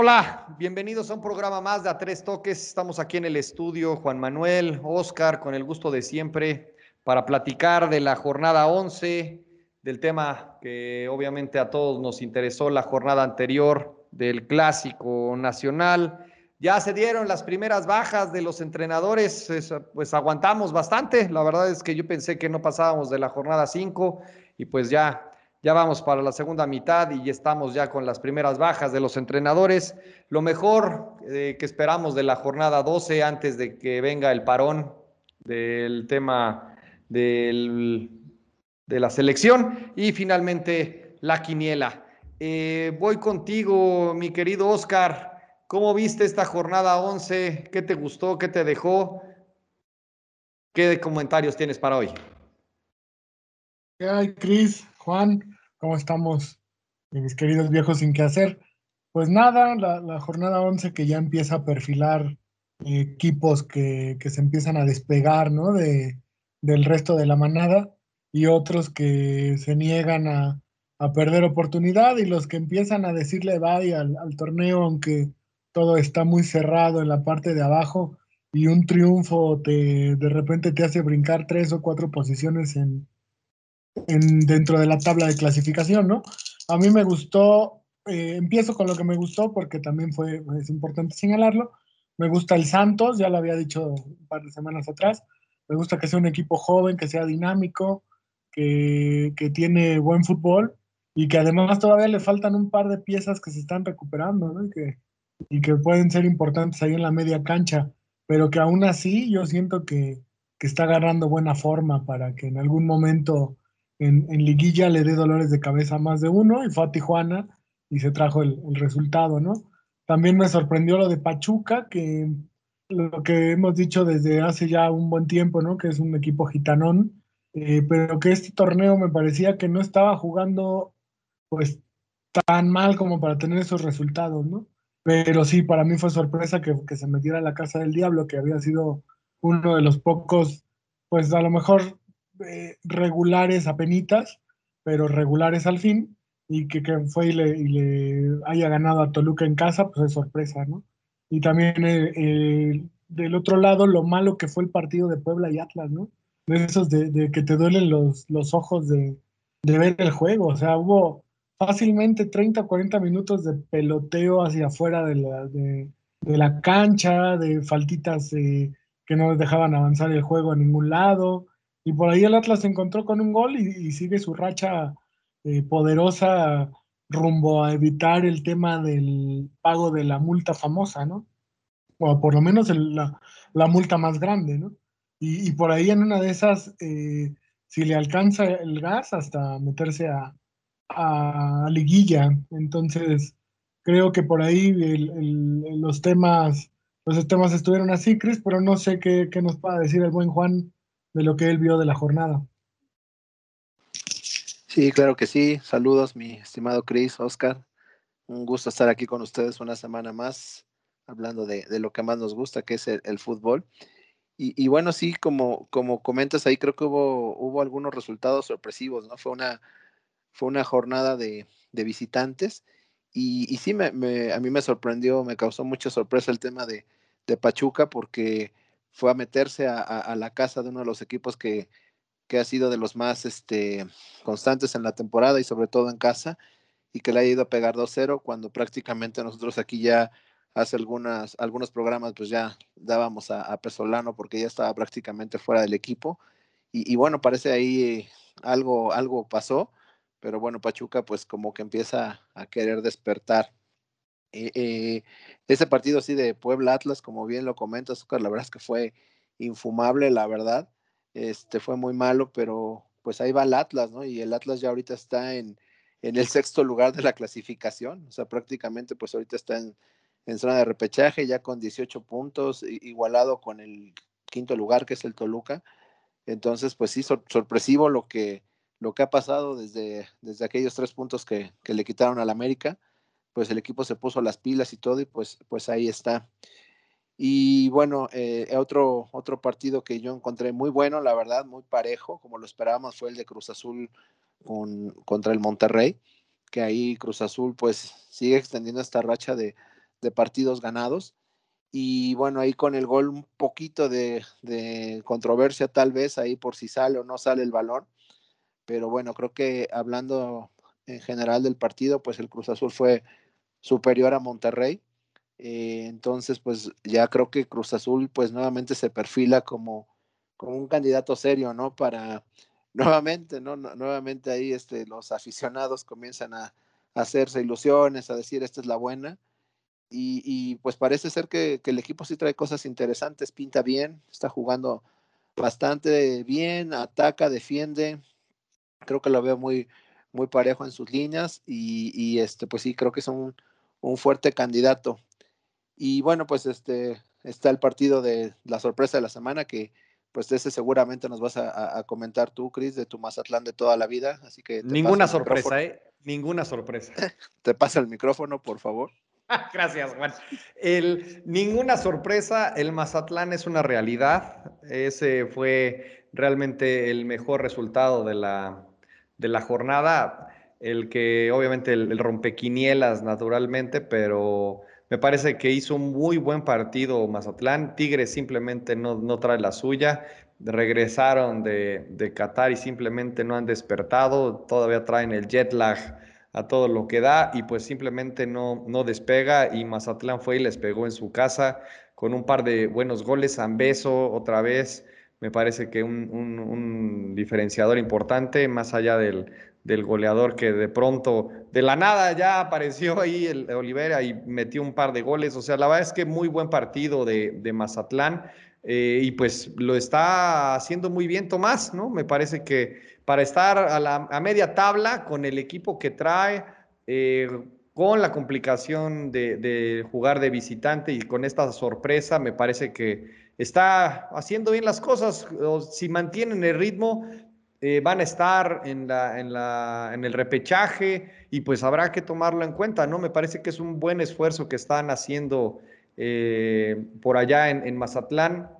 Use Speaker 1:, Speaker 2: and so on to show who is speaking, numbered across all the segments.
Speaker 1: Hola, bienvenidos a un programa más de A Tres Toques. Estamos aquí en el estudio, Juan Manuel, Oscar, con el gusto de siempre, para platicar de la jornada 11, del tema que obviamente a todos nos interesó la jornada anterior del Clásico Nacional. Ya se dieron las primeras bajas de los entrenadores, pues aguantamos bastante. La verdad es que yo pensé que no pasábamos de la jornada 5 y pues ya ya vamos para la segunda mitad y ya estamos ya con las primeras bajas de los entrenadores. Lo mejor eh, que esperamos de la jornada 12 antes de que venga el parón del tema del, de la selección y finalmente la quiniela. Eh, voy contigo, mi querido Oscar. ¿Cómo viste esta jornada 11? ¿Qué te gustó? ¿Qué te dejó? ¿Qué comentarios tienes para hoy?
Speaker 2: ¿Qué hay, Cris? Juan, ¿cómo estamos, mis queridos viejos sin qué hacer? Pues nada, la, jornada 11 que ya empieza a perfilar equipos que, se empiezan a despegar, ¿no? De, del resto de la manada y otros que se niegan a, perder oportunidad y los que empiezan a decirle bye al, al, torneo, aunque todo está muy cerrado en la parte de abajo y un triunfo te, de repente te hace brincar tres o cuatro posiciones en, dentro de la tabla de clasificación, ¿no? A mí me gustó, eh, empiezo con lo que me gustó porque también fue, es importante señalarlo. Me gusta el Santos, ya lo había dicho un par de semanas atrás. Me gusta que sea un equipo joven, que sea dinámico, que, que tiene buen fútbol y que además todavía le faltan un par de piezas que se están recuperando, ¿no? Y que, y que pueden ser importantes ahí en la media cancha, pero que aún así yo siento que, que está agarrando buena forma para que en algún momento en, liguilla le dé dolores de cabeza a más de uno y fue a Tijuana y se trajo el, resultado, ¿no? También me sorprendió lo de Pachuca, que lo que hemos dicho desde hace ya un buen tiempo, ¿no? Que es un equipo gitanón, eh, pero que este torneo me parecía que no estaba jugando pues tan mal como para tener esos resultados, ¿no? Pero sí, para mí fue sorpresa que, que se metiera a la casa del diablo, que había sido uno de los pocos, pues a lo mejor eh, regulares a penitas, pero regulares al fin, y que, fue y le, haya ganado a Toluca en casa, pues es sorpresa, ¿no? Y también eh, eh, del otro lado, lo malo que fue el partido de Puebla y Atlas, ¿no? De esos de, que te duelen los, los ojos de, ver el juego, o sea, hubo fácilmente 30 o 40 minutos de peloteo hacia afuera de la, de, la cancha, de faltitas que no dejaban avanzar el juego a ningún lado, y por ahí el Atlas se encontró con un gol y, sigue su racha eh, poderosa rumbo a evitar el tema del pago de la multa famosa, ¿no? O por lo menos la, multa más grande, ¿no? Y, por ahí en una de esas, eh, si le alcanza el gas hasta meterse a, a liguilla. Entonces, creo que por ahí los temas, los temas estuvieron así, Cris, pero no sé qué, qué nos pueda decir el buen Juan de lo que él vio de la jornada.
Speaker 3: Sí, claro que sí. Saludos, mi estimado Chris, Oscar. Un gusto estar aquí con ustedes una semana más, hablando de, lo que más nos gusta, que es el, fútbol. Y, bueno, sí, como, como comentas ahí, creo que hubo, hubo algunos resultados sorpresivos, ¿no? Fue una, fue una jornada de, visitantes. Y, sí, me, a mí me sorprendió, me causó mucha sorpresa el tema de, de Pachuca, porque fue a meterse a, la casa de uno de los equipos que, ha sido de los más este, constantes en la temporada y sobre todo en casa, y que le ha ido a pegar 2-0 cuando prácticamente nosotros aquí ya hace algunas, algunos programas pues ya dábamos a, Pesolano porque ya estaba prácticamente fuera del equipo. Y, bueno, parece ahí algo, algo pasó, pero bueno, Pachuca pues como que empieza a querer despertar. Eh, eh, ese partido así de Puebla Atlas, como bien lo comentas, la verdad es que fue infumable, la verdad. Este fue muy malo, pero pues ahí va el Atlas, ¿no? Y el Atlas ya ahorita está en, en el sexto lugar de la clasificación, o sea, prácticamente pues ahorita está en, en zona de repechaje, ya con 18 puntos, igualado con el quinto lugar que es el Toluca. Entonces, pues sí, sorpresivo lo que, lo que ha pasado desde, desde aquellos tres puntos que, que le quitaron al América pues el equipo se puso las pilas y todo y pues, pues ahí está. Y bueno, eh, otro, otro partido que yo encontré muy bueno, la verdad, muy parejo, como lo esperábamos, fue el de Cruz Azul con, contra el Monterrey, que ahí Cruz Azul pues sigue extendiendo esta racha de, de partidos ganados. Y bueno, ahí con el gol un poquito de, de, controversia tal vez ahí por si sale o no sale el balón. Pero bueno, creo que hablando en general del partido, pues el Cruz Azul fue superior a Monterrey. Eh, entonces, pues ya creo que Cruz Azul pues nuevamente se perfila como, como un candidato serio, ¿no? Para nuevamente, ¿no? Nuevamente ahí este, los aficionados comienzan a, hacerse ilusiones, a decir esta es la buena y, pues parece ser que, el equipo sí trae cosas interesantes, pinta bien, está jugando bastante bien, ataca, defiende. Creo que lo veo muy, muy parejo en sus líneas y, este, pues sí, creo que es un, fuerte candidato. Y bueno, pues este está el partido de la sorpresa de la semana que pues ese seguramente nos vas a, comentar tú, Cris, de tu Mazatlán de toda la vida. Así que
Speaker 1: ninguna sorpresa, ¿eh? Ninguna sorpresa.
Speaker 3: te pasa el micrófono, por favor.
Speaker 1: Gracias, Juan. El, ninguna sorpresa, el Mazatlán es una realidad. Ese fue realmente el mejor resultado de la, de la jornada. El que obviamente el, el, rompequinielas naturalmente, pero me parece que hizo un muy buen partido Mazatlán. Tigres simplemente no, no trae la suya. Regresaron de, de Qatar y simplemente no han despertado. Todavía traen el jet lag a todo lo que da y pues simplemente no, no despega y Mazatlán fue y les pegó en su casa con un par de buenos goles, beso otra vez, me parece que un, un, diferenciador importante, más allá del, del, goleador que de pronto, de la nada ya apareció ahí el Olivera y metió un par de goles, o sea, la verdad es que muy buen partido de, de Mazatlán. Eh, y pues lo está haciendo muy bien Tomás, ¿no? Me parece que para estar a, la, a media tabla con el equipo que trae, eh, con la complicación de, jugar de visitante y con esta sorpresa, me parece que está haciendo bien las cosas. Si mantienen el ritmo, eh, van a estar en, la, en, la, en el repechaje y pues habrá que tomarlo en cuenta, ¿no? Me parece que es un buen esfuerzo que están haciendo eh, por allá en, en Mazatlán.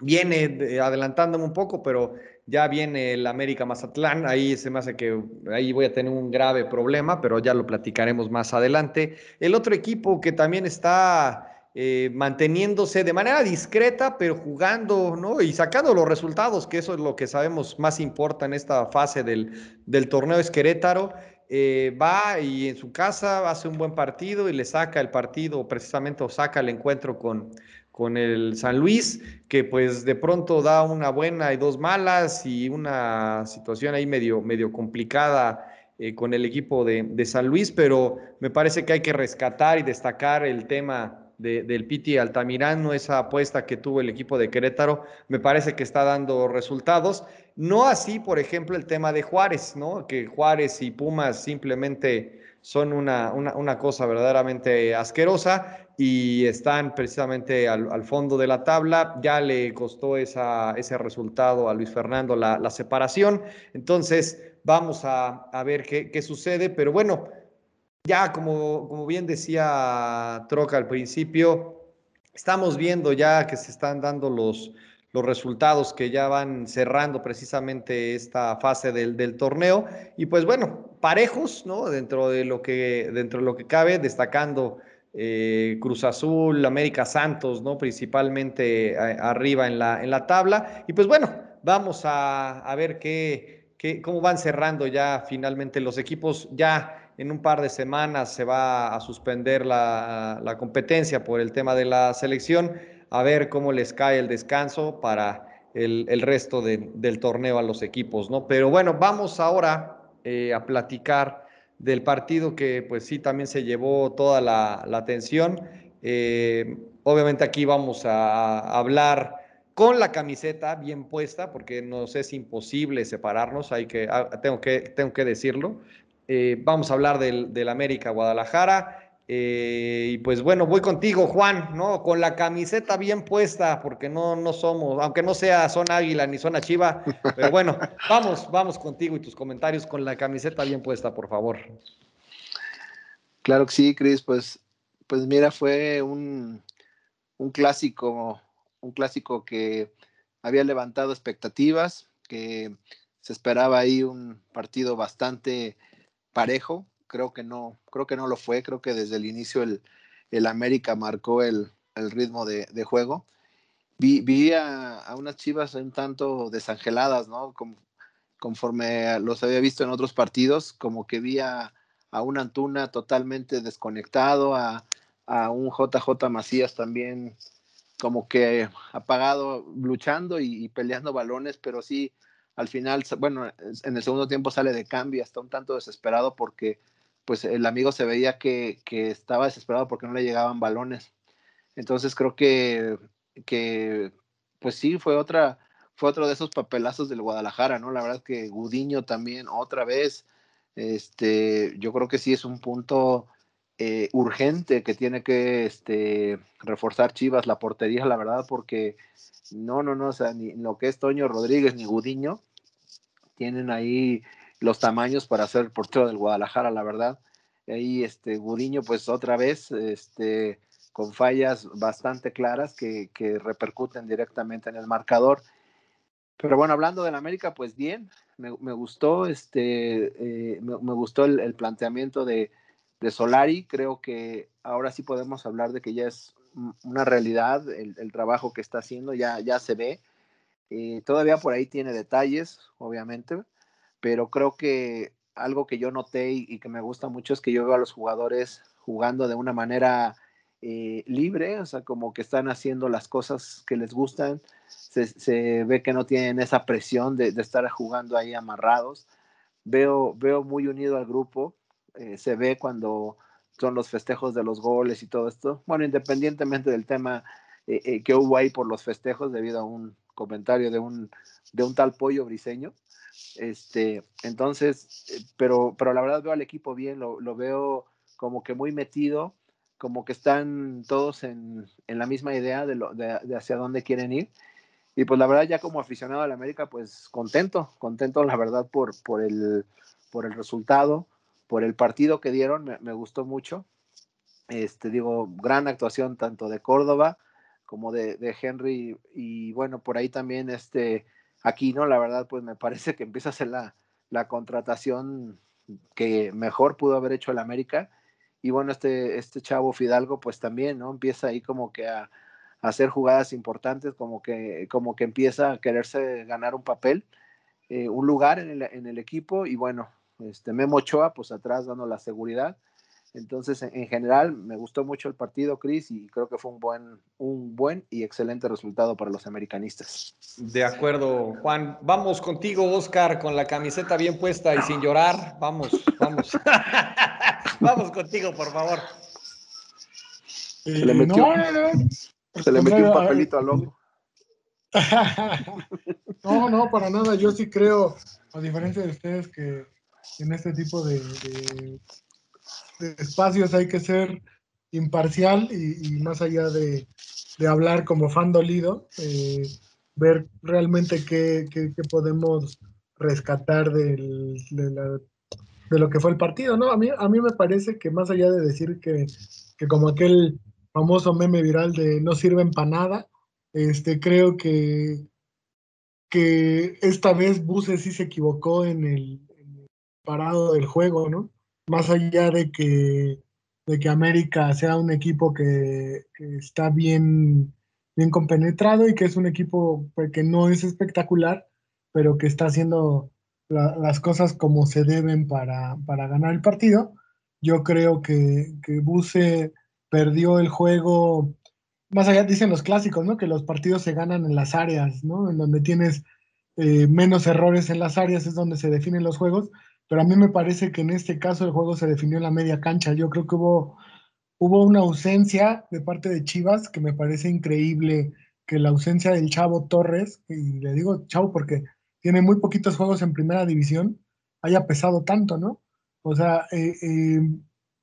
Speaker 1: Viene adelantándome un poco, pero ya viene el América Mazatlán, ahí se me hace que ahí voy a tener un grave problema, pero ya lo platicaremos más adelante. El otro equipo que también está eh, manteniéndose de manera discreta, pero jugando, ¿no? Y sacando los resultados, que eso es lo que sabemos más importa en esta fase del, del torneo, es Querétaro. Eh, va y en su casa hace un buen partido y le saca el partido, precisamente saca el encuentro con, con el San Luis, que pues de pronto da una buena y dos malas y una situación ahí medio, medio complicada eh, con el equipo de, de, San Luis, pero me parece que hay que rescatar y destacar el tema de, del Piti Altamirano, esa apuesta que tuvo el equipo de Querétaro, me parece que está dando resultados. No así, por ejemplo, el tema de Juárez, ¿no? Que Juárez y Pumas simplemente son una, una, cosa verdaderamente asquerosa y están precisamente al, fondo de la tabla. Ya le costó esa, ese resultado a Luis Fernando la, separación. Entonces, vamos a, ver qué, sucede. Pero bueno, ya como, como bien decía Troca al principio, estamos viendo ya que se están dando los, los resultados que ya van cerrando precisamente esta fase del, del, torneo. Y pues bueno, parejos, ¿no? Dentro de lo que, dentro de lo que cabe, destacando eh, Cruz Azul, América Santos, ¿no? Principalmente arriba en la, en la tabla. Y pues bueno, vamos a, ver qué, qué, cómo van cerrando ya finalmente los equipos. Ya en un par de semanas se va a suspender la, competencia por el tema de la selección. A ver cómo les cae el descanso para el, resto de, del torneo a los equipos, ¿no? Pero bueno, vamos ahora eh, a platicar del partido que pues sí también se llevó toda la, atención. Eh, obviamente aquí vamos a, hablar con la camiseta bien puesta, porque nos es imposible separarnos, hay que, ah, tengo, que, tengo que decirlo. Eh, vamos a hablar del, del América Guadalajara, eh, y pues bueno, voy contigo, Juan, ¿no? Con la camiseta bien puesta, porque no, no somos, aunque no sea zona águila ni zona chiva, pero bueno, vamos, vamos contigo y tus comentarios con la camiseta bien puesta, por favor.
Speaker 3: Claro que sí, Cris, pues, pues mira, fue un, un clásico, un clásico que había levantado expectativas, que se esperaba ahí un partido bastante parejo, creo que no, creo que no lo fue, creo que desde el inicio el, el América marcó el, ritmo de, juego. Vi, vi a, unas chivas un tanto desangeladas, ¿no? conforme los había visto en otros partidos, como que vi a, un Antuna totalmente desconectado, a, un JJ Macías también como que apagado, luchando y, peleando balones, pero sí, al final, bueno, en el segundo tiempo sale de cambio, hasta un tanto desesperado porque pues el amigo se veía que, estaba desesperado porque no le llegaban balones. Entonces creo que, que pues sí, fue otra, fue otro de esos papelazos del Guadalajara, ¿no? La verdad que Gudiño también, otra vez, este, yo creo que sí es un punto eh, urgente que tiene que este, reforzar Chivas la portería, la verdad, porque no, no, no, o sea, ni lo que es Toño Rodríguez ni Gudiño tienen ahí los tamaños para ser el portero del Guadalajara, la verdad. Ahí este Guriño, pues otra vez, este, con fallas bastante claras que, repercuten directamente en el marcador. Pero bueno, hablando del América, pues bien, me, gustó, este, eh, me, gustó el, planteamiento de, Solari. Creo que ahora sí podemos hablar de que ya es una realidad el, trabajo que está haciendo, ya, ya se ve. Eh, todavía por ahí tiene detalles, obviamente, pero creo que algo que yo noté y, que me gusta mucho es que yo veo a los jugadores jugando de una manera eh, libre, o sea, como que están haciendo las cosas que les gustan, se, ve que no tienen esa presión de, estar jugando ahí amarrados. Veo, veo muy unido al grupo, eh, se ve cuando son los festejos de los goles y todo esto. Bueno, independientemente del tema que hubo ahí por los festejos debido a un comentario de un, de un tal pollo briseño, este, entonces, eh, pero, pero la verdad veo al equipo bien, lo, veo como que muy metido, como que están todos en, la misma idea de, lo, de, hacia dónde quieren ir. Y pues la verdad ya como aficionado a la América, pues contento, contento la verdad por, por, el, por el resultado, por el partido que dieron, me, gustó mucho. Este, digo, gran actuación tanto de Córdoba como de, Henry y bueno, por ahí también este, Aquí no, la verdad, pues me parece que empieza a ser la, contratación que mejor pudo haber hecho el América. Y bueno, este, este chavo Fidalgo, pues también, ¿no? Empieza ahí como que a, hacer jugadas importantes, como que, como que empieza a quererse ganar un papel, eh, un lugar en el, en el, equipo. Y bueno, este Memo Ochoa, pues atrás dando la seguridad. Entonces, en, general, me gustó mucho el partido, Chris, y creo que fue un buen, un buen y excelente resultado para los americanistas.
Speaker 1: De acuerdo, Juan. Vamos contigo, Oscar, con la camiseta bien puesta y sin llorar. Vamos, vamos. vamos contigo, por favor.
Speaker 3: Se le metió, se le metió un papelito al ojo.
Speaker 2: no, no, para nada. Yo sí creo, a diferencia de ustedes, que en este tipo de espacios hay que ser imparcial y, más allá de, hablar como fan dolido, eh, ver realmente qué, podemos rescatar de, lo que fue el partido, ¿no? A mí, a mí me parece que más allá de decir que, como aquel famoso meme viral de no sirven para nada, este, creo que, que esta vez Buse sí se equivocó en el parado del juego, ¿no? Más allá de que, de que América sea un equipo que, está bien, bien compenetrado y que es un equipo pues, que no es espectacular, pero que está haciendo las cosas como se deben para, ganar el partido. Yo creo que, que Buse perdió el juego, más allá dicen los clásicos, ¿no? Que los partidos se ganan en las áreas, ¿no? En donde tienes eh, menos errores en las áreas es donde se definen los juegos pero a mí me parece que en este caso el juego se definió en la media cancha. Yo creo que hubo, hubo una ausencia de parte de Chivas que me parece increíble que la ausencia del Chavo Torres, y le digo Chavo porque tiene muy poquitos juegos en primera división, haya pesado tanto, ¿no? O sea, eh, eh,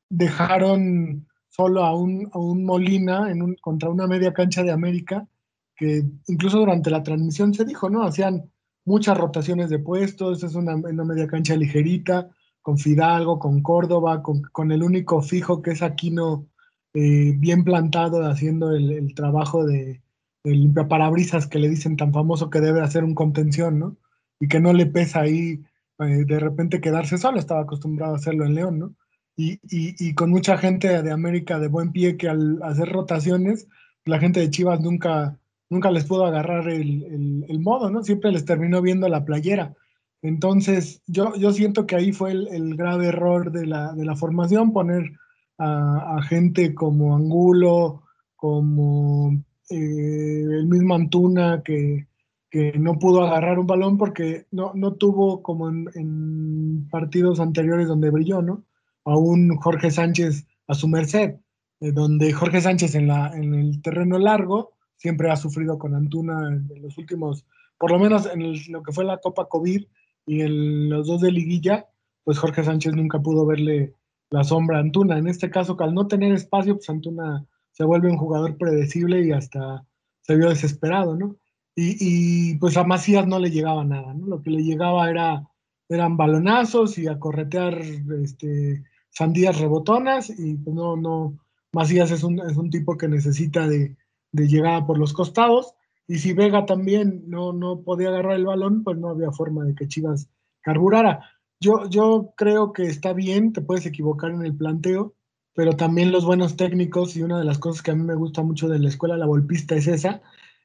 Speaker 2: dejaron solo a un, a un Molina en contra una media cancha de América, que incluso durante la transmisión se dijo, ¿no? Hacían muchas rotaciones de puestos, es una, media cancha ligerita, con Fidalgo, con Córdoba, con, el único fijo que es Aquino eh, bien plantado haciendo el, trabajo de, de limpiaparabrisas que le dicen tan famoso que debe hacer un contención, ¿no? Y que no le pesa ahí eh, de repente quedarse solo, estaba acostumbrado a hacerlo en León, ¿no? y, con mucha gente de América de buen pie que al hacer rotaciones, la gente de Chivas nunca, nunca les pudo agarrar el, modo, ¿no? Siempre les terminó viendo la playera. Entonces, yo, yo siento que ahí fue el, grave error de la, de la formación, poner a, gente como Angulo, como eh, el mismo Antuna, que, que, no pudo agarrar un balón porque no, no tuvo como en, en partidos anteriores donde brilló, ¿no? a un Jorge Sánchez a su merced, eh, donde Jorge Sánchez en, la, en el terreno largo siempre ha sufrido con Antuna en los últimos, por lo menos en lo que fue la Copa COVID y en los dos de liguilla, pues Jorge Sánchez nunca pudo verle la sombra a Antuna. En este caso, al no tener espacio, pues Antuna se vuelve un jugador predecible y hasta se vio desesperado, ¿no? Y, y pues a Macías no le llegaba nada, ¿no? Lo que le llegaba era, eran balonazos y a corretear este, sandías rebotonas y pues no, no, Macías es un, es un tipo que necesita de, de, llegada por los costados y si Vega también no, no podía agarrar el balón, pues no había forma de que Chivas carburara. Yo, yo creo que está bien, te puedes equivocar en el planteo, pero también los buenos técnicos y una de las cosas que a mí me gusta mucho de la escuela la volpista es esa,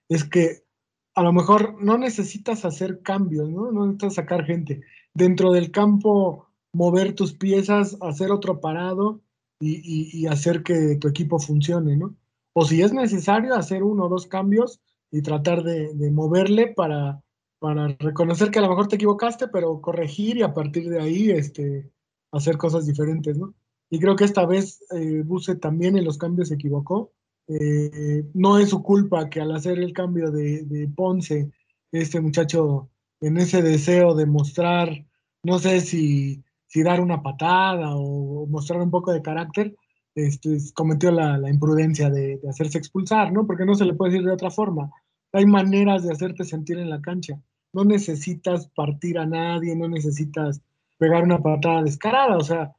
Speaker 2: es que a lo mejor no necesitas hacer cambios, ¿no? No necesitas sacar gente. Dentro del campo mover tus piezas, hacer otro parado y, hacer que tu equipo funcione, ¿no? O si es necesario, hacer uno o dos cambios y tratar de, moverle para, para reconocer que a lo mejor te equivocaste, pero corregir y a partir de ahí este, hacer cosas diferentes, ¿no? Y creo que esta vez eh, Buse también en los cambios se equivocó. Eh, no es su culpa que al hacer el cambio de, Ponce, este muchacho en ese deseo de mostrar, no sé si si dar una patada o mostrar un poco de carácter, este, cometió la, imprudencia de, hacerse expulsar, ¿no? Porque no se le puede decir de otra forma. Hay maneras de hacerte sentir en la cancha. No necesitas partir a nadie, no necesitas pegar una patada descarada. O sea,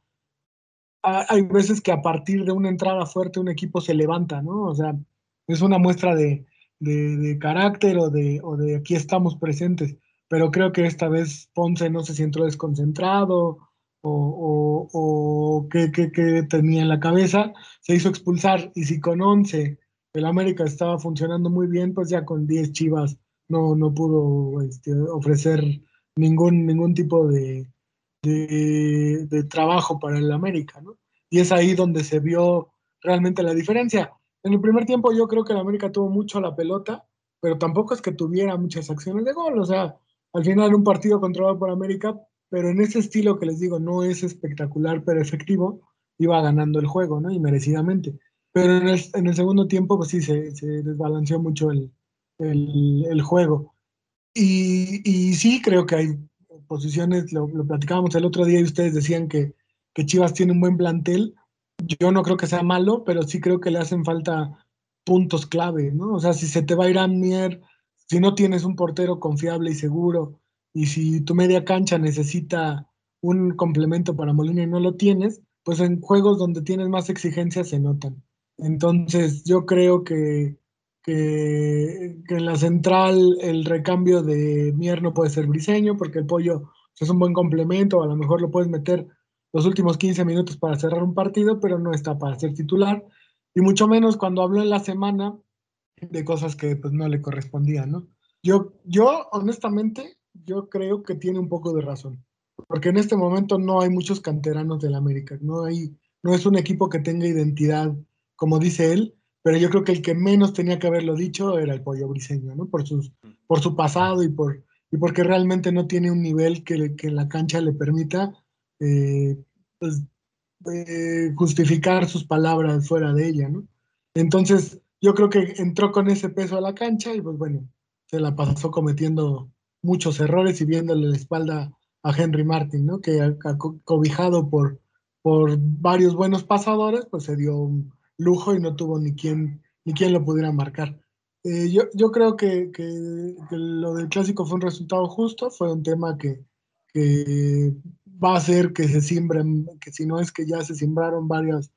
Speaker 2: hay veces que a partir de una entrada fuerte un equipo se levanta, ¿no? O sea, es una muestra de, carácter o de, aquí estamos presentes. Pero creo que esta vez Ponce no se siente desconcentrado o, o, qué, tenía en la cabeza, se hizo expulsar. Y si con 11 el América estaba funcionando muy bien, pues ya con 10 Chivas no, no pudo este, ofrecer ningún, ningún tipo de, de, trabajo para el América, ¿no? Y es ahí donde se vio realmente la diferencia. En el primer tiempo yo creo que el América tuvo mucho la pelota, pero tampoco es que tuviera muchas acciones de gol. O sea, al final un partido controlado por América, pero en ese estilo que les digo no es espectacular pero efectivo, iba ganando el juego, ¿no? Y merecidamente. Pero en el, en el segundo tiempo, pues sí, se, se desbalanceó mucho el, el, el juego. Y, y, sí, creo que hay posiciones, lo, lo, platicábamos el otro día y ustedes decían que, que Chivas tiene un buen plantel. Yo no creo que sea malo, pero sí creo que le hacen falta puntos clave, ¿no? O sea, si se te va a ir a Mier, si no tienes un portero confiable y seguro, y si tu media cancha necesita un complemento para Molina y no lo tienes, pues en juegos donde tienes más exigencias se notan. Entonces yo creo que, que, en la central el recambio de Mier no puede ser briseño porque el pollo es un buen complemento, a lo mejor lo puedes meter los últimos 15 minutos para cerrar un partido, pero no está para ser titular. Y mucho menos cuando habló en la semana de cosas que pues no le correspondían, ¿no? Yo, yo honestamente yo creo que tiene un poco de razón, porque en este momento no hay muchos canteranos del América, no hay, no es un equipo que tenga identidad, como dice él, pero yo creo que el que menos tenía que haberlo dicho era el Pollo Briseño, ¿no? Por, sus, por su pasado y, por, y porque realmente no tiene un nivel que, que la cancha le permita eh, pues, eh, justificar sus palabras fuera de ella, ¿no? Entonces, yo creo que entró con ese peso a la cancha y pues bueno, se la pasó cometiendo muchos errores y viéndole la espalda a Henry Martin, ¿no? Que cobijado por, por varios buenos pasadores, pues se dio un lujo y no tuvo ni quien, ni quien lo pudiera marcar. Eh, yo, yo, creo que, que, lo del clásico fue un resultado justo, fue un tema que, que va a hacer que se siembren, que si no es que ya se sembraron varios,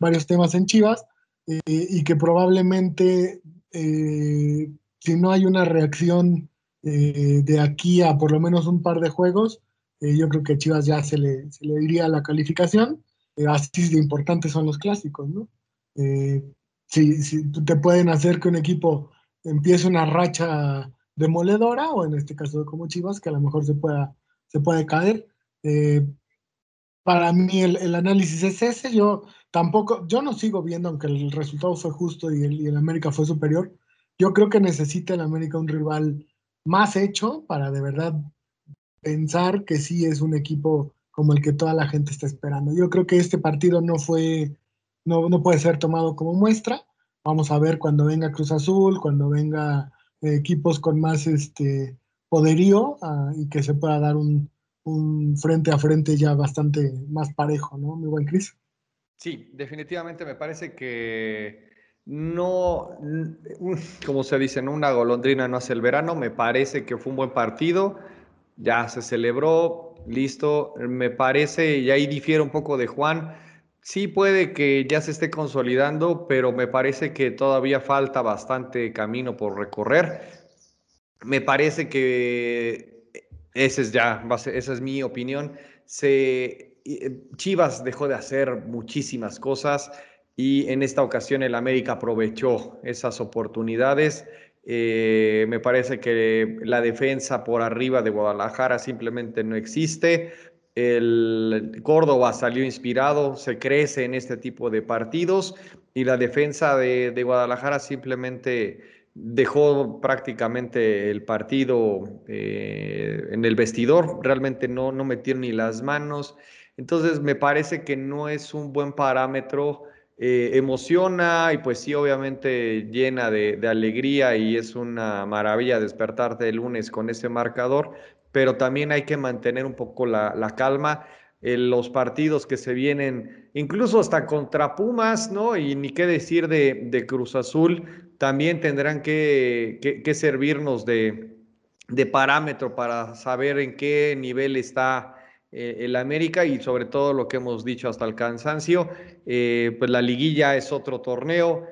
Speaker 2: varios temas en Chivas, eh, y que probablemente eh, si no hay una reacción eh, de aquí a por lo menos un par de juegos, eh, yo creo que Chivas ya se le, se le iría la calificación. eh, así de importantes son los clásicos, ¿no? Eh, si, si te pueden hacer que un equipo empiece una racha demoledora, o en este caso como Chivas, que a lo mejor se, pueda, se puede caer. Eh, para mí el, el, análisis es ese, yo tampoco, yo no sigo viendo, aunque el resultado fue justo y el, y el América fue superior, yo creo que necesita el América un rival más hecho para de verdad pensar que sí es un equipo como el que toda la gente está esperando. Yo creo que este partido no fue, no, no puede ser tomado como muestra. Vamos a ver cuando venga Cruz Azul, cuando venga eh, equipos con más este poderío uh, y que se pueda dar un, un, frente a frente ya bastante más parejo, ¿no? Mi buen Cris.
Speaker 1: Sí, definitivamente me parece que no, como se dice, ¿no? una golondrina no hace el verano, me parece que fue un buen partido, ya se celebró, listo, me parece, y ahí difiere un poco de Juan, sí puede que ya se esté consolidando, pero me parece que todavía falta bastante camino por recorrer. Me parece que ese es ya, esa es mi opinión. Se, Chivas dejó de hacer muchísimas cosas y en esta ocasión el América aprovechó esas oportunidades. Eh, me parece que la defensa por arriba de Guadalajara simplemente no existe. El Córdoba salió inspirado, se crece en este tipo de partidos y la defensa de, de Guadalajara simplemente dejó prácticamente el partido eh, en el vestidor, realmente no, no metieron ni las manos. Entonces me parece que no es un buen parámetro eh, emociona y pues sí, obviamente llena de, alegría y es una maravilla despertarte el lunes con ese marcador, pero también hay que mantener un poco la, calma. En los partidos que se vienen, incluso hasta contra Pumas, ¿no? Y ni qué decir de, Cruz Azul, también tendrán que, servirnos de parámetro para saber en qué nivel está eh, el América y sobre todo lo que hemos dicho hasta el cansancio, eh, pues la liguilla es otro torneo,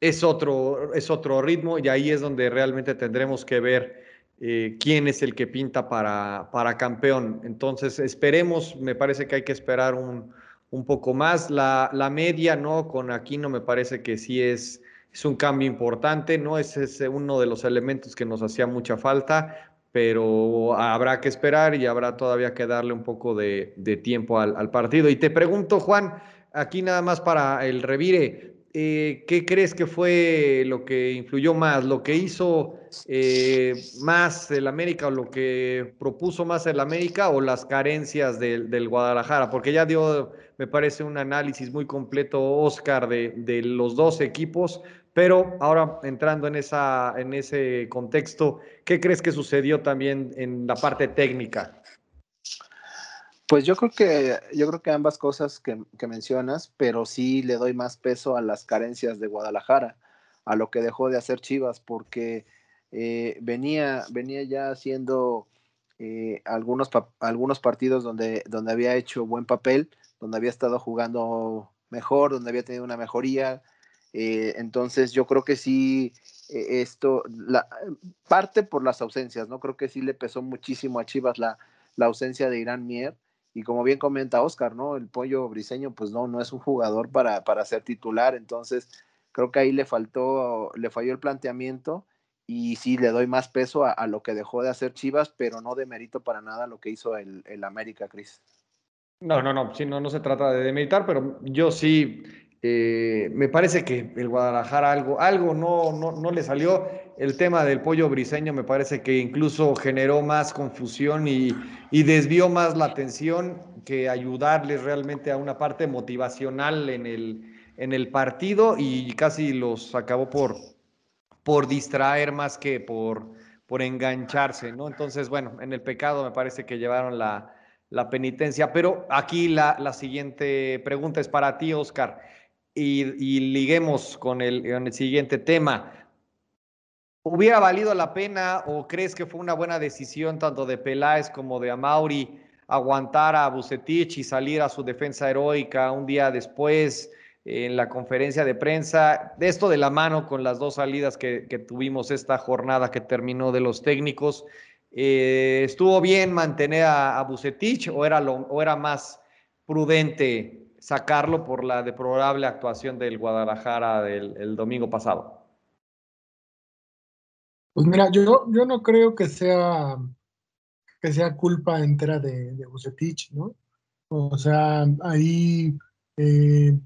Speaker 1: es otro, es otro ritmo y ahí es donde realmente tendremos que ver eh, quién es el que pinta para, para campeón. Entonces esperemos, me parece que hay que esperar un, un poco más. La, la, media, ¿no? Con Aquino me parece que sí es, es un cambio importante, ¿no? Ese es uno de los elementos que nos hacía mucha falta pero habrá que esperar y habrá todavía que darle un poco de, tiempo al, al, partido. Y te pregunto, Juan, aquí nada más para el revire, eh, ¿qué crees que fue lo que influyó más, lo que hizo eh, más el América o lo que propuso más el América o las carencias del, Guadalajara? Porque ya dio, me parece, un análisis muy completo, Oscar, de los dos equipos, pero ahora entrando en, esa, en ese contexto, ¿qué crees que sucedió también en la parte técnica?
Speaker 3: Pues yo creo que, yo creo que ambas cosas que, mencionas, pero sí le doy más peso a las carencias de Guadalajara, a lo que dejó de hacer Chivas, porque eh, venía, venía ya haciendo eh, algunos, algunos partidos donde, donde había hecho buen papel, donde había estado jugando mejor, donde había tenido una mejoría, eh, entonces yo creo que sí, eh, esto, la, parte por las ausencias, ¿no? Creo que sí le pesó muchísimo a Chivas la, la ausencia de Irán Mier. Y como bien comenta Oscar, ¿no? El pollo briseño, pues no, no es un jugador para, para ser titular. Entonces, creo que ahí le faltó, le falló el planteamiento. Y sí le doy más peso a, lo que dejó de hacer Chivas, pero no de mérito para nada lo que hizo el, el América, Cris.
Speaker 1: No, no, no, sí, no, no se trata de demeritar, pero yo sí eh, me parece que el Guadalajara algo, algo no, no, no, le salió. El tema del pollo briseño me parece que incluso generó más confusión y, y, desvió más la atención que ayudarles realmente a una parte motivacional en el, en el partido y casi los acabó por, por distraer más que por, por engancharse, ¿no? Entonces, bueno, en el pecado me parece que llevaron la, la penitencia. Pero aquí la, la siguiente pregunta es para ti, Oscar y, liguemos con el, siguiente tema. ¿Hubiera valido la pena o crees que fue una buena decisión tanto de Peláez como de Amauri aguantar a Bucetich y salir a su defensa heroica un día después en la conferencia de prensa? De esto de la mano con las dos salidas que, tuvimos esta jornada que terminó de los técnicos. Eh, ¿Estuvo bien mantener a, a Bucetich o era, o era más prudente sacarlo por la deplorable actuación del Guadalajara del el domingo pasado?
Speaker 2: Pues mira, yo, yo no creo que sea que sea culpa entera de, de Bucetich, ¿no? O sea, ahí eh,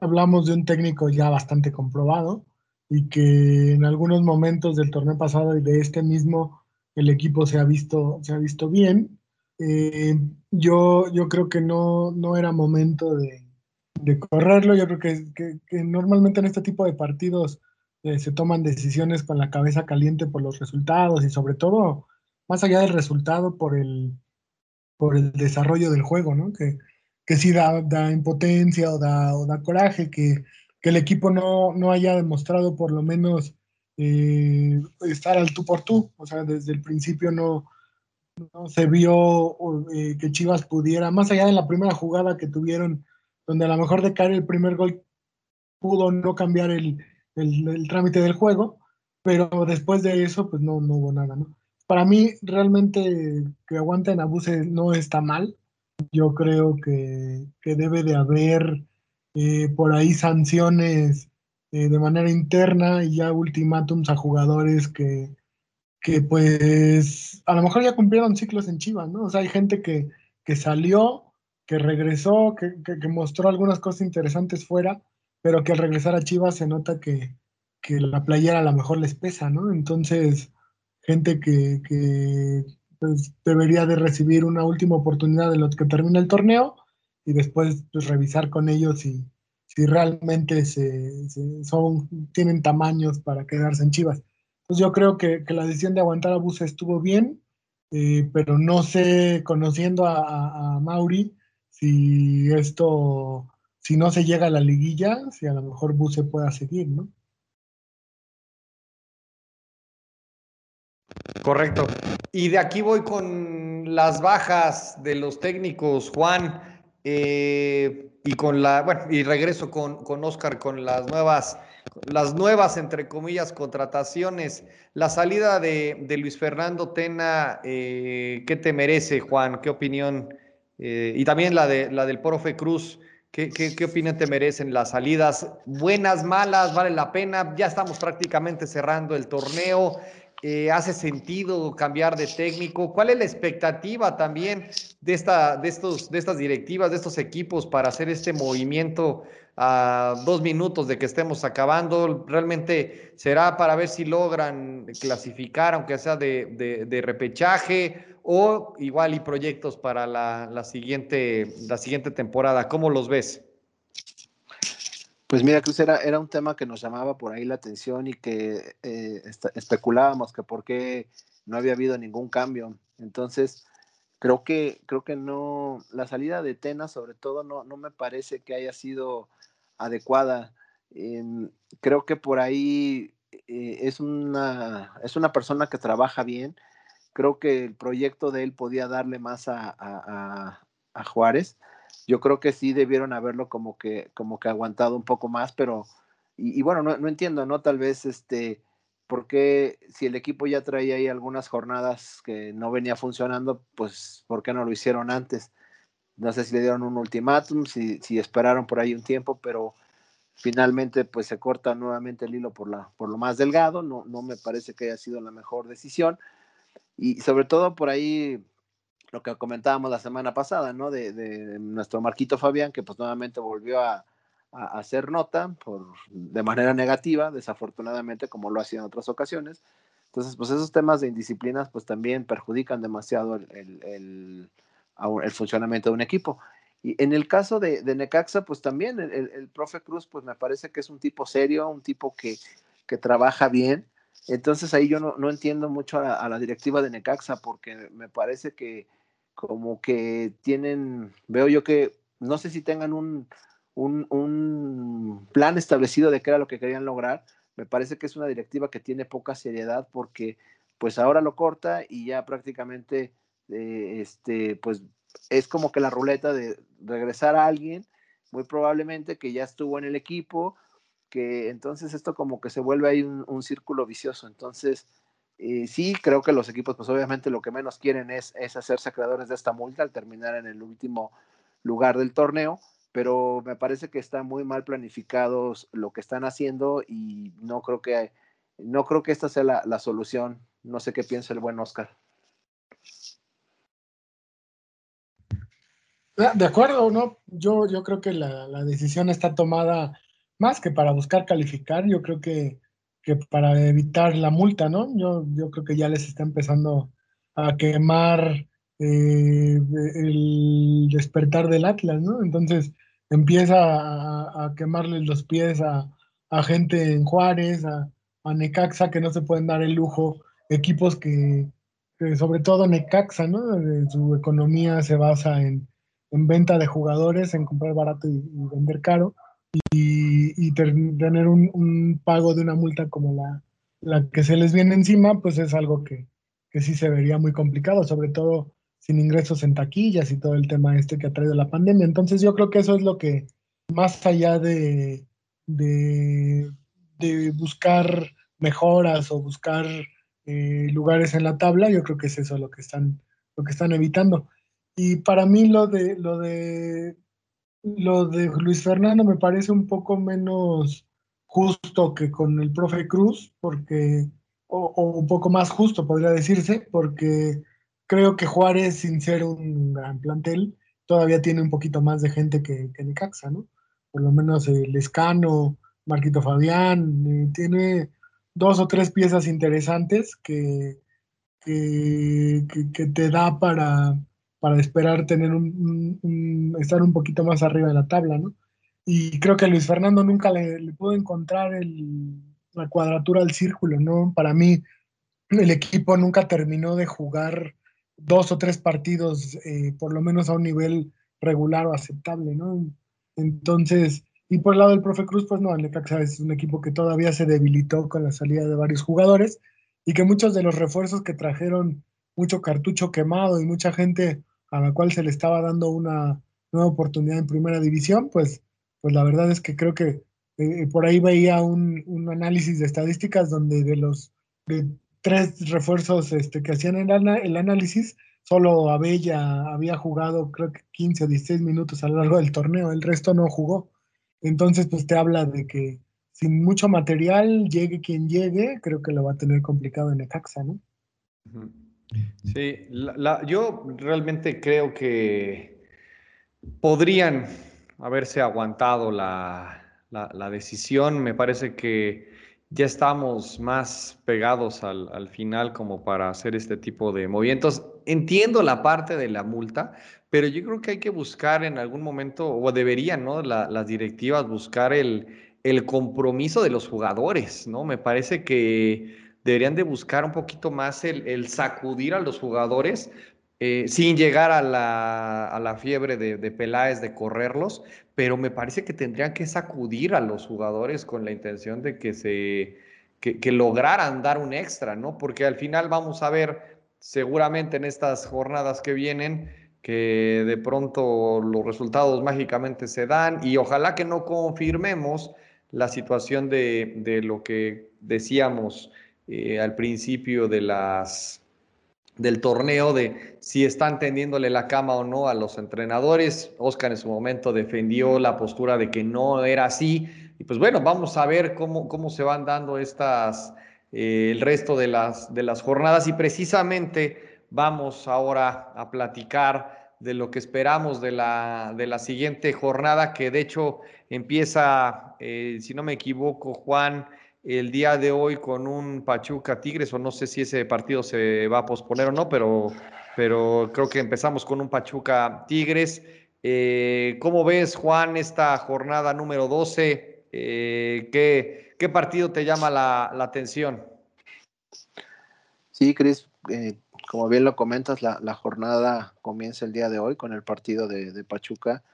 Speaker 2: hablamos de un técnico ya bastante comprobado y que en algunos momentos del torneo pasado y de este mismo el equipo se ha visto, se ha visto bien. Eh, yo, yo creo que no, no era momento de, de correrlo. Yo creo que, que, normalmente en este tipo de partidos eh, se toman decisiones con la cabeza caliente por los resultados y sobre todo, más allá del resultado, por el, por el desarrollo del juego, ¿no? Que, que sí da, da impotencia o da, o da coraje, que, que, el equipo no, no, haya demostrado por lo menos eh, estar al tú por tú. O sea, desde el principio no, no se vio eh, que Chivas pudiera, más allá de la primera jugada que tuvieron, donde a lo mejor de caer el primer gol pudo no cambiar el, el, trámite del juego, pero después de eso, pues no, no hubo nada, ¿no? Para mí, realmente que aguanten abuse no está mal. Yo creo que, que debe de haber eh, por ahí sanciones eh, de manera interna y ya ultimátums a jugadores que, que pues a lo mejor ya cumplieron ciclos en Chivas, ¿no? O sea, hay gente que, que salió, que regresó, que, que, mostró algunas cosas interesantes fuera, pero que al regresar a Chivas se nota que, que la playera a lo mejor les pesa, ¿no? Entonces, gente que, pues, debería de recibir una última oportunidad de los que termina el torneo y después pues, revisar con ellos si, si realmente se, son, tienen tamaños para quedarse en Chivas. Pues yo creo que, la decisión de aguantar a Buse estuvo bien, eh, pero no sé, conociendo a, a, Mauri, si esto, si no se llega a la liguilla, si a lo mejor Buse pueda seguir, ¿no?
Speaker 1: Correcto. Y de aquí voy con las bajas de los técnicos, Juan, eh, y con la, bueno, y regreso con, con Oscar con las nuevas, las nuevas, entre comillas, contrataciones. La salida de, de Luis Fernando Tena, eh, ¿qué te merece, Juan? ¿Qué opinión? Eh, y también la, de, la del profe Cruz. ¿Qué, qué, ¿Qué opinión te merecen las salidas? Buenas, malas, vale la pena. Ya estamos prácticamente cerrando el torneo. Eh, hace sentido cambiar de técnico? ¿Cuál es la expectativa también de, esta, de, estos, de estas directivas, de estos equipos para hacer este movimiento a dos minutos de que estemos acabando? ¿Realmente será para ver si logran clasificar, aunque sea de, de, de repechaje, o igual y proyectos para la, la, siguiente, la siguiente temporada? ¿Cómo los ves?
Speaker 3: Pues mira, Cruz, era, era, un tema que nos llamaba por ahí la atención y que eh, especulábamos que por qué no había habido ningún cambio. Entonces, creo que, creo que no, la salida de Tena sobre todo no, no me parece que haya sido adecuada. Eh, creo que por ahí eh, es, una, es una persona que trabaja bien. Creo que el proyecto de él podía darle más a, a, a Juárez yo creo que sí debieron haberlo como que, como que aguantado un poco más, pero, y, bueno, no, no, entiendo, ¿no? Tal vez, este, por qué si el equipo ya traía ahí algunas jornadas que no venía funcionando, pues, ¿por qué no lo hicieron antes? No sé si le dieron un ultimátum, si, si esperaron por ahí un tiempo, pero finalmente pues se corta nuevamente el hilo por, la, por lo más delgado, no, no me parece que haya sido la mejor decisión. Y sobre todo por ahí lo que comentábamos la semana pasada, ¿no? De, nuestro Marquito Fabián, que pues nuevamente volvió a, hacer nota por, de manera negativa, desafortunadamente, como lo hacía en otras ocasiones. Entonces, pues esos temas de indisciplinas, pues también perjudican demasiado el, el, funcionamiento de un equipo. Y en el caso de, de Necaxa, pues también el, profe Cruz, pues me parece que es un tipo serio, un tipo que, que trabaja bien. Entonces ahí yo no, entiendo mucho a la, directiva de Necaxa porque me parece que como que tienen, veo yo que, no sé si tengan un, un, un, plan establecido de qué era lo que querían lograr. Me parece que es una directiva que tiene poca seriedad porque pues ahora lo corta y ya prácticamente eh, este, pues es como que la ruleta de regresar a alguien, muy probablemente que ya estuvo en el equipo, que entonces esto como que se vuelve ahí un, un círculo vicioso. Entonces, eh, sí, creo que los equipos, pues obviamente lo que menos quieren es, es hacerse creadores de esta multa al terminar en el último lugar del torneo, pero me parece que está muy mal planificados lo que están haciendo y no creo que no creo que esta sea la, la solución. No sé qué piensa el buen Oscar.
Speaker 2: Ah, de acuerdo, ¿no? Yo, yo creo que la, la, decisión está tomada más que para buscar calificar, yo creo que, que, para evitar la multa, ¿no? Yo, yo creo que ya les está empezando a quemar eh, el despertar del Atlas, ¿no? Entonces empieza a, quemarles los pies a, a, gente en Juárez, a, a Necaxa, que no se pueden dar el lujo, equipos que, que sobre todo Necaxa, ¿no? Su economía se basa en en venta de jugadores, en comprar barato y, vender caro, y, tener un, pago de una multa como la, la, que se les viene encima, pues es algo que, que sí se vería muy complicado, sobre todo sin ingresos en taquillas y todo el tema este que ha traído la pandemia. Entonces yo creo que eso es lo que, más allá de, de, buscar mejoras o buscar eh, lugares en la tabla, yo creo que es eso lo que están, lo que están evitando. Y para mí lo de, lo de, lo de Luis Fernando me parece un poco menos justo que con el profe Cruz, porque, o, un poco más justo podría decirse, porque creo que Juárez, sin ser un gran plantel, todavía tiene un poquito más de gente que, que Necaxa, ¿no? Por lo menos el Escano, Marquito Fabián, tiene dos o tres piezas interesantes que, que, que te da para, para esperar tener un, estar un poquito más arriba de la tabla, ¿no? Y creo que Luis Fernando nunca le, le pudo encontrar la cuadratura al círculo, ¿no? Para mí, el equipo nunca terminó de jugar dos o tres partidos, eh, por lo menos a un nivel regular o aceptable, ¿no? Entonces, y por el lado del profe Cruz, pues no, el Necaxa es un equipo que todavía se debilitó con la salida de varios jugadores y que muchos de los refuerzos que trajeron mucho cartucho quemado y mucha gente a la cual se le estaba dando una nueva oportunidad en primera división, pues, pues la verdad es que creo que eh, por ahí veía un, un, análisis de estadísticas donde de los de tres refuerzos este, que hacían el, el análisis, solo Abella había jugado creo que 15 o 16 minutos a lo largo del torneo, el resto no jugó. Entonces, pues te habla de que sin mucho material, llegue quien llegue, creo que lo va a tener complicado en Ecaxa, ¿no?
Speaker 1: Sí, yo realmente creo que podrían haberse aguantado la, decisión. Me parece que ya estamos más pegados al, final como para hacer este tipo de movimientos. Entiendo la parte de la multa, pero yo creo que hay que buscar en algún momento, o deberían, ¿no? las directivas buscar el, el compromiso de los jugadores, ¿no? Me parece que deberían de buscar un poquito más el, sacudir a los jugadores eh, sin llegar a la, fiebre de, Peláez de correrlos, pero me parece que tendrían que sacudir a los jugadores con la intención de que se que, lograran dar un extra, ¿no? Porque al final vamos a ver seguramente en estas jornadas que vienen que de pronto los resultados mágicamente se dan y ojalá que no confirmemos la situación de, de lo que decíamos eh, al principio de las, del torneo de si están tendiéndole la cama o no a los entrenadores. Oscar en su momento defendió la postura de que no era así. Y pues bueno, vamos a ver cómo, cómo se van dando estas, eh, el resto de las, de las jornadas y precisamente vamos ahora a platicar de lo que esperamos de la, de la siguiente jornada, que de hecho empieza, eh, si no me equivoco, Juan, el día de hoy con un Pachuca Tigres, o no sé si ese partido se va a posponer o no, pero, pero creo que empezamos con un Pachuca Tigres. Eh, ¿Cómo ves, Juan, esta jornada número 12? Eh, ¿qué, partido te llama la, atención?
Speaker 3: Sí, Cris, eh, como bien lo comentas, la, jornada comienza el día de hoy con el partido de, Pachuca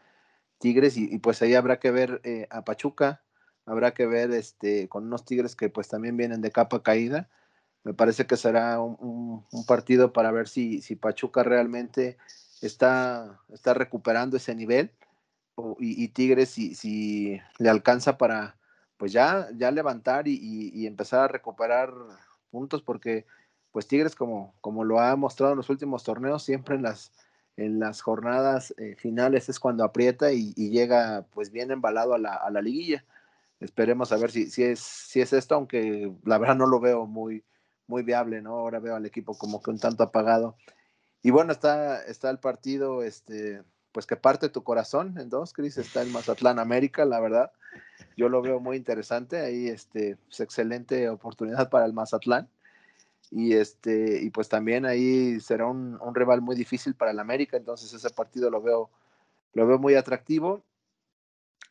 Speaker 3: Tigres y, y, pues ahí habrá que ver a Pachuca Habrá que ver este, con unos Tigres que pues también vienen de capa caída. Me parece que será un, partido para ver si, si Pachuca realmente está, está recuperando ese nivel y, Tigres si, si le alcanza para pues ya, ya levantar y, empezar a recuperar puntos porque pues Tigres como, como lo ha mostrado en los últimos torneos siempre en las, en las jornadas eh, finales es cuando aprieta y, llega pues bien embalado a la, a la, liguilla. Esperemos a ver si, si, es, si es esto, aunque la verdad no lo veo muy, muy viable, ¿no? Ahora veo al equipo como que un tanto apagado. Y bueno, está, está el partido, este, pues que parte tu corazón en dos, Cris, está el Mazatlán América, la verdad. Yo lo veo muy interesante, ahí este, pues, excelente oportunidad para el Mazatlán y este y pues también ahí será un, rival muy difícil para el América entonces ese partido lo veo lo veo muy atractivo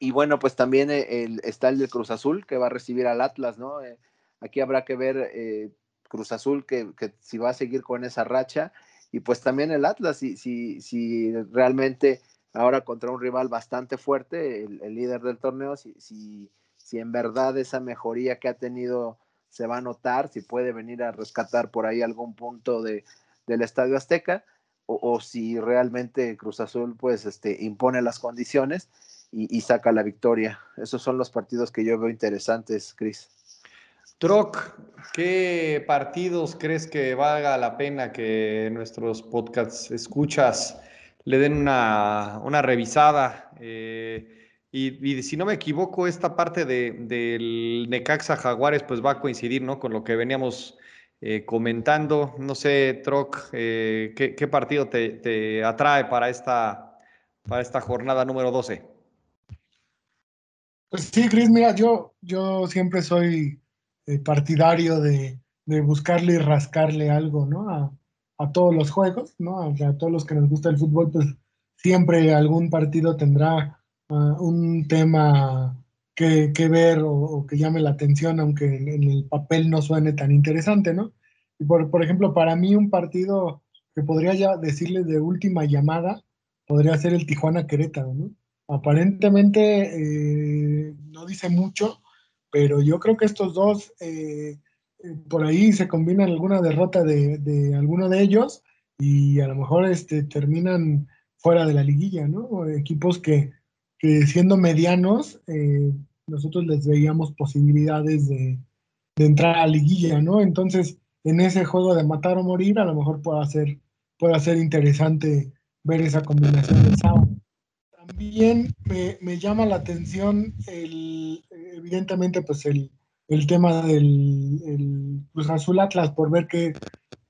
Speaker 3: y bueno pues también eh, el, está el de Cruz Azul que va a recibir al Atlas no eh, aquí habrá que ver eh, Cruz Azul que, que, si va a seguir con esa racha y pues también el Atlas si si, si realmente ahora contra un rival bastante fuerte el, el líder del torneo si, si si en verdad esa mejoría que ha tenido se va a notar, si puede venir a rescatar por ahí algún punto de, del Estadio Azteca, o, si realmente Cruz Azul pues este, impone las condiciones y, saca la victoria. Esos son los partidos que yo veo interesantes, Cris.
Speaker 1: Troc, ¿qué partidos crees que valga la pena que nuestros podcasts escuchas le den una, revisada? Eh, y, si no me equivoco, esta parte de, del Necaxa Jaguares pues va a coincidir ¿no? con lo que veníamos eh, comentando. No sé, Troc, eh, ¿qué, partido te, atrae para esta, para esta jornada número 12?
Speaker 2: Pues sí, Cris, mira, yo, yo siempre soy eh, partidario de, buscarle y rascarle algo, ¿no? A, todos los juegos, ¿no? A, todos los que nos gusta el fútbol, pues siempre algún partido tendrá un tema que, ver o, que llame la atención, aunque en, el papel no suene tan interesante, ¿no? Y por, por ejemplo, para mí un partido que podría ya decirle de última llamada podría ser el Tijuana Querétaro, ¿no? Aparentemente eh, no dice mucho, pero yo creo que estos dos, eh, por ahí se combinan alguna derrota de, alguno de ellos y a lo mejor este, terminan fuera de la liguilla, ¿no? Equipos que, siendo medianos, eh, nosotros les veíamos posibilidades de, entrar a liguilla, ¿no? Entonces, en ese juego de matar o morir, a lo mejor puede ser, puede ser interesante ver esa combinación del sábado. También me, llama la atención, el, evidentemente, pues el, tema del Cruz Azul Atlas, por ver qué,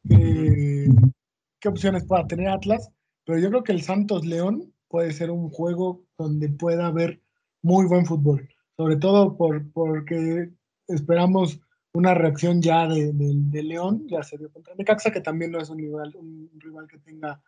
Speaker 2: qué opciones pueda tener Atlas, pero yo creo que el Santos León puede ser un juego donde pueda haber muy buen fútbol, sobre todo por, porque esperamos una reacción ya de, León, ya se dio contra Necaxa, que también no es un rival, un rival que tenga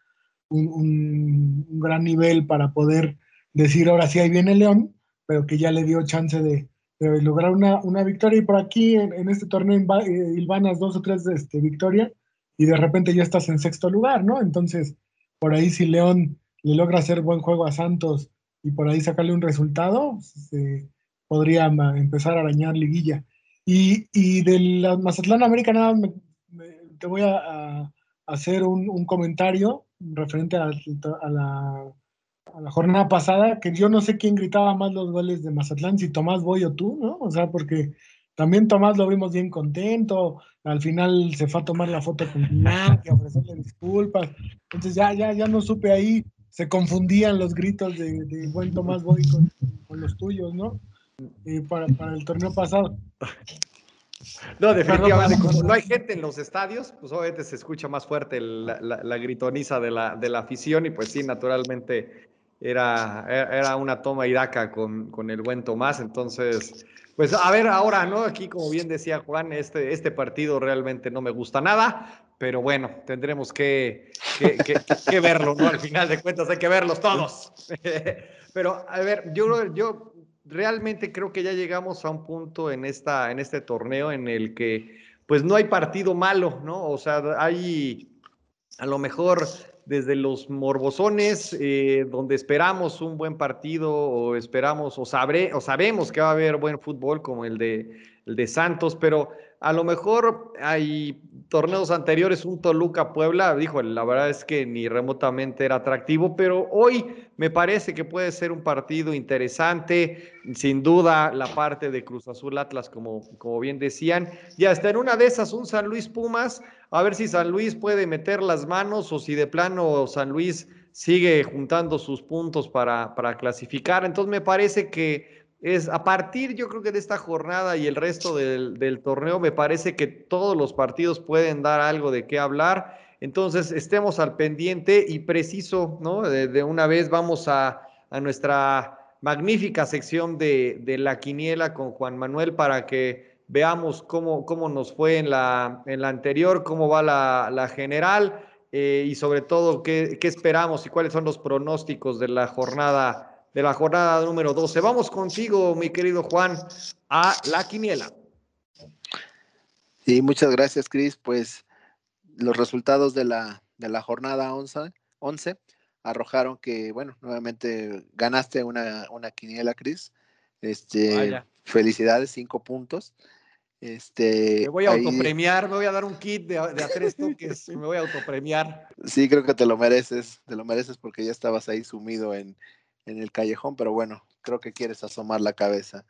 Speaker 2: un, gran nivel para poder decir ahora sí ahí viene León, pero que ya le dio chance de, lograr una, una, victoria. Y por aquí en, este torneo eh, ilvanas dos o tres este, victorias y de repente ya estás en sexto lugar, ¿no? Entonces, por ahí si León le logra hacer buen juego a Santos y por ahí sacarle un resultado, se podría empezar a arañar liguilla. Y, y de la Mazatlán América, nada, te voy a, hacer un, comentario referente a, la, jornada pasada, que yo no sé quién gritaba más los goles de Mazatlán, si Tomás Boy o tú, ¿no? O sea, porque también Tomás lo vimos bien contento, al final se fue a tomar la foto con que ofrecerle disculpas, entonces ya, ya, ya no supe ahí se confundían los gritos de, de buen Tomás Boy con, los tuyos, ¿no? para, el torneo pasado.
Speaker 1: No, definitivamente, cuando no hay gente en los estadios, pues obviamente se escucha más fuerte la, la, gritoniza de la, de la afición y pues sí, naturalmente era, era una toma iraca con, con el buen Tomás, entonces, pues a ver ahora, ¿no? Aquí, como bien decía Juan, este, este partido realmente no me gusta nada, pero bueno, tendremos que, que, verlo, ¿no? Al final de cuentas hay que verlos todos. pero a ver, yo, yo realmente creo que ya llegamos a un punto en, esta, en este torneo en el que pues no hay partido malo, ¿no? O sea, hay a lo mejor desde los morbosones, eh, donde esperamos un buen partido o esperamos o, sabré, o sabemos que va a haber buen fútbol como el de, el de Santos, pero a lo mejor hay torneos anteriores, un Toluca Puebla, dijo, la verdad es que ni remotamente era atractivo, pero hoy me parece que puede ser un partido interesante, sin duda la parte de Cruz Azul Atlas, como, como bien decían, y hasta en una de esas un San Luis Pumas, a ver si San Luis puede meter las manos o si de plano San Luis sigue juntando sus puntos para, para clasificar. Entonces me parece que es a partir, yo creo que de esta jornada y el resto del, torneo, me parece que todos los partidos pueden dar algo de qué hablar. Entonces, estemos al pendiente y preciso, ¿no? De, una vez vamos a, nuestra magnífica sección de, la quiniela con Juan Manuel para que veamos cómo, cómo nos fue en la, anterior, cómo va la, la general eh, y sobre todo qué, qué esperamos y cuáles son los pronósticos de la jornada de la jornada número 12. Vamos contigo, mi querido Juan, a la quiniela.
Speaker 3: Sí, muchas gracias, Cris. Pues los resultados de la, de la jornada 11, 11 arrojaron que, bueno, nuevamente ganaste una, una quiniela, Cris. Este, Vaya. felicidades, cinco puntos. Este,
Speaker 1: me voy a ahí... autopremiar, me voy a dar un kit de, de a tres toques y me voy a autopremiar.
Speaker 3: Sí, creo que te lo mereces, te lo mereces porque ya estabas ahí sumido en, en el callejón, pero bueno, creo que quieres asomar la cabeza.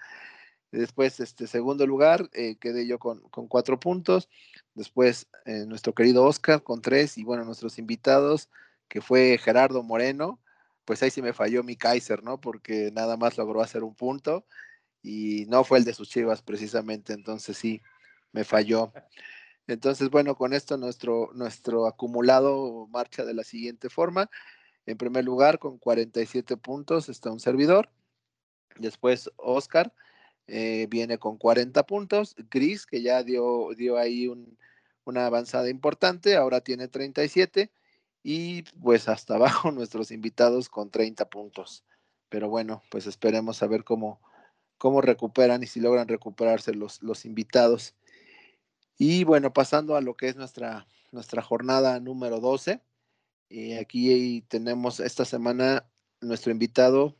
Speaker 3: Después, este segundo lugar, eh, quedé yo con, con, cuatro puntos. Después, eh, nuestro querido Oscar con tres. Y bueno, nuestros invitados, que fue Gerardo Moreno, pues ahí sí me falló mi Kaiser, ¿no? Porque nada más logró hacer un punto y no fue el de sus chivas precisamente. Entonces sí, me falló. Entonces, bueno, con esto nuestro, nuestro acumulado marcha de la siguiente forma. En primer lugar, con 47 puntos está un servidor. Después Oscar eh, viene con 40 puntos. Gris, que ya dio, dio ahí un, una avanzada importante, ahora tiene 37. Y pues hasta abajo nuestros invitados con 30 puntos. Pero bueno, pues esperemos a ver cómo, cómo recuperan y si logran recuperarse los, los invitados. Y bueno, pasando a lo que es nuestra, nuestra jornada número 12 y aquí tenemos esta semana nuestro invitado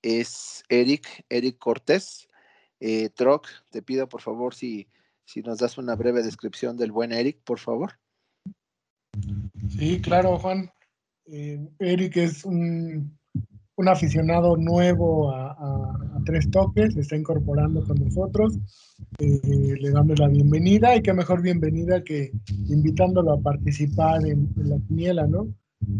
Speaker 3: es Eric, Eric Cortés. Eh, Troc, te pido por favor si, si nos das una breve descripción del buen Eric, por favor.
Speaker 2: Sí, claro, Juan. Eh, Eric es un, un aficionado nuevo a, tres toques, se está incorporando con nosotros. Eh, le damos la bienvenida y qué mejor bienvenida que invitándolo a participar en, en la quiniela, ¿no?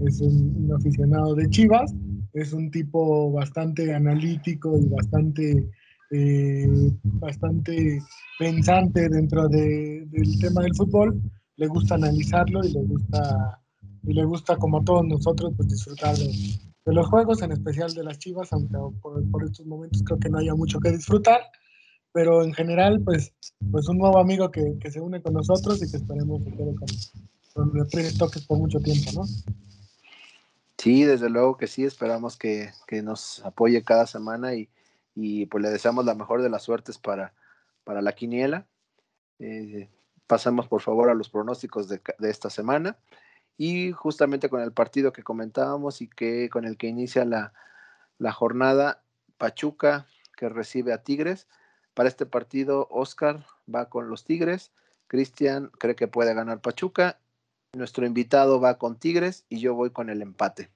Speaker 2: Es un, un, aficionado de Chivas, es un tipo bastante analítico y bastante, eh, bastante pensante dentro de, del tema del fútbol. Le gusta analizarlo y le gusta, y le gusta como todos nosotros, pues disfrutar de, de los juegos, en especial de las Chivas, aunque por, por, estos momentos creo que no haya mucho que disfrutar, pero en general, pues, pues un nuevo amigo que, que se une con nosotros y que esperemos que quede con, con tres toques por mucho tiempo, ¿no?
Speaker 3: Sí, desde luego que sí, esperamos que, que nos apoye cada semana y, y, pues le deseamos la mejor de las suertes para, para la quiniela. Eh, pasamos por favor a los pronósticos de, de esta semana y justamente con el partido que comentábamos y que con el que inicia la, la jornada Pachuca que recibe a Tigres. Para este partido, Oscar va con los Tigres, Cristian cree que puede ganar Pachuca, nuestro invitado va con Tigres y yo voy con el empate.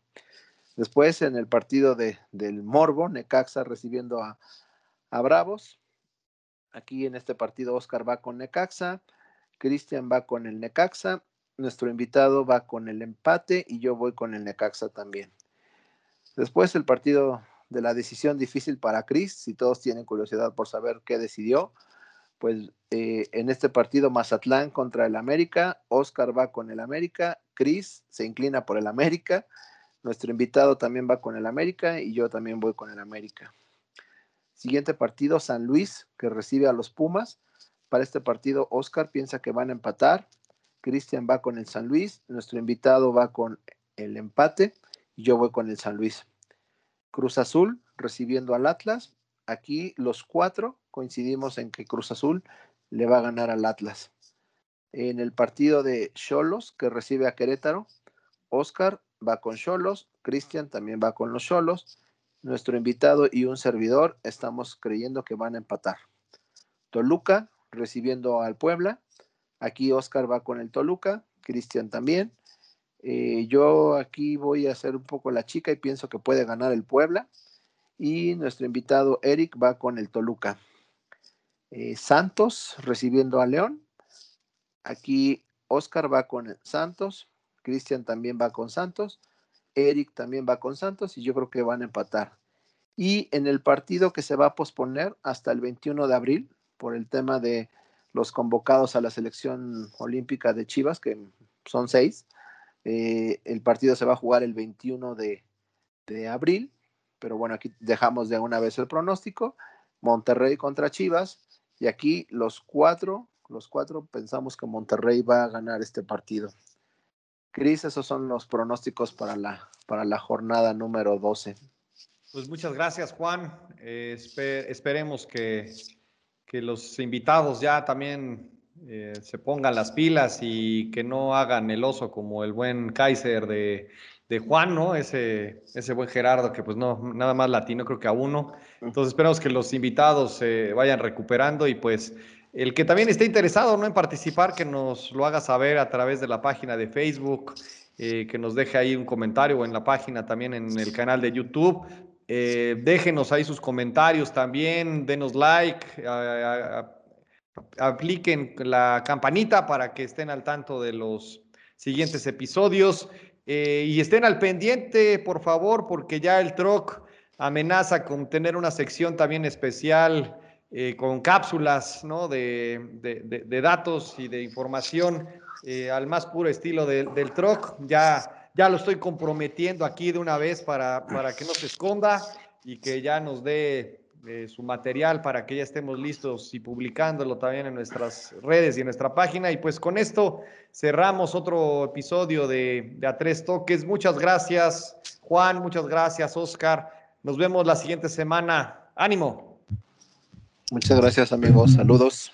Speaker 3: Después, en el partido de, del Morbo, Necaxa recibiendo a, a Bravos. Aquí en este partido, Oscar va con Necaxa, Cristian va con el Necaxa nuestro invitado va con el empate y yo voy con el Necaxa también. Después el partido de la decisión difícil para Cris, si todos tienen curiosidad por saber qué decidió, pues eh, en este partido Mazatlán contra el América, Oscar va con el América, Cris se inclina por el América, nuestro invitado también va con el América y yo también voy con el América. Siguiente partido, San Luis, que recibe a los Pumas. Para este partido, Oscar piensa que van a empatar, Cristian va con el San Luis, nuestro invitado va con el empate y yo voy con el San Luis. Cruz Azul recibiendo al Atlas. Aquí los cuatro coincidimos en que Cruz Azul le va a ganar al Atlas. En el partido de Cholos que recibe a Querétaro, Oscar va con Cholos, Cristian también va con los Cholos. Nuestro invitado y un servidor estamos creyendo que van a empatar. Toluca recibiendo al Puebla. Aquí Oscar va con el Toluca, Cristian también. Eh, yo aquí voy a hacer un poco la chica y pienso que puede ganar el Puebla. Y nuestro invitado Eric va con el Toluca. Eh, Santos recibiendo a León. Aquí Oscar va con Santos. Cristian también va con Santos. Eric también va con Santos y yo creo que van a empatar. Y en el partido que se va a posponer hasta el 21 de abril por el tema de los convocados a la selección olímpica de Chivas, que son seis, eh, el partido se va a jugar el 21 de, de abril, pero bueno, aquí dejamos de una vez el pronóstico. Monterrey contra Chivas, y aquí los cuatro, los cuatro pensamos que Monterrey va a ganar este partido. Cris, esos son los pronósticos para la, para la jornada número 12.
Speaker 1: Pues muchas gracias, Juan. Eh, esperemos que, que, los invitados ya también eh, se pongan las pilas y que no hagan el oso como el buen Kaiser de, de Juan, ¿no? Ese, ese buen Gerardo que pues no, nada más latino, creo que a uno. Entonces esperamos que los invitados se vayan recuperando y pues el que también esté interesado ¿no? en participar, que nos lo haga saber a través de la página de Facebook, eh, que nos deje ahí un comentario o en la página también en el canal de YouTube. Eh, déjenos ahí sus comentarios también, denos like, apliquen la campanita para que estén al tanto de los siguientes episodios. Eh, y estén al pendiente, por favor, porque ya el TROC amenaza con tener una sección también especial eh, con cápsulas ¿no? de, datos y de información al más puro estilo del TROC. Ya, ya lo estoy comprometiendo aquí de una vez para, para que no se esconda y que ya nos dé su material para que ya estemos listos y publicándolo también en nuestras redes y en nuestra página. Y pues con esto cerramos otro episodio de, de A Tres Toques. Muchas gracias, Juan. Muchas gracias, Oscar. Nos vemos la siguiente semana. Ánimo.
Speaker 3: Muchas gracias, amigos. Saludos.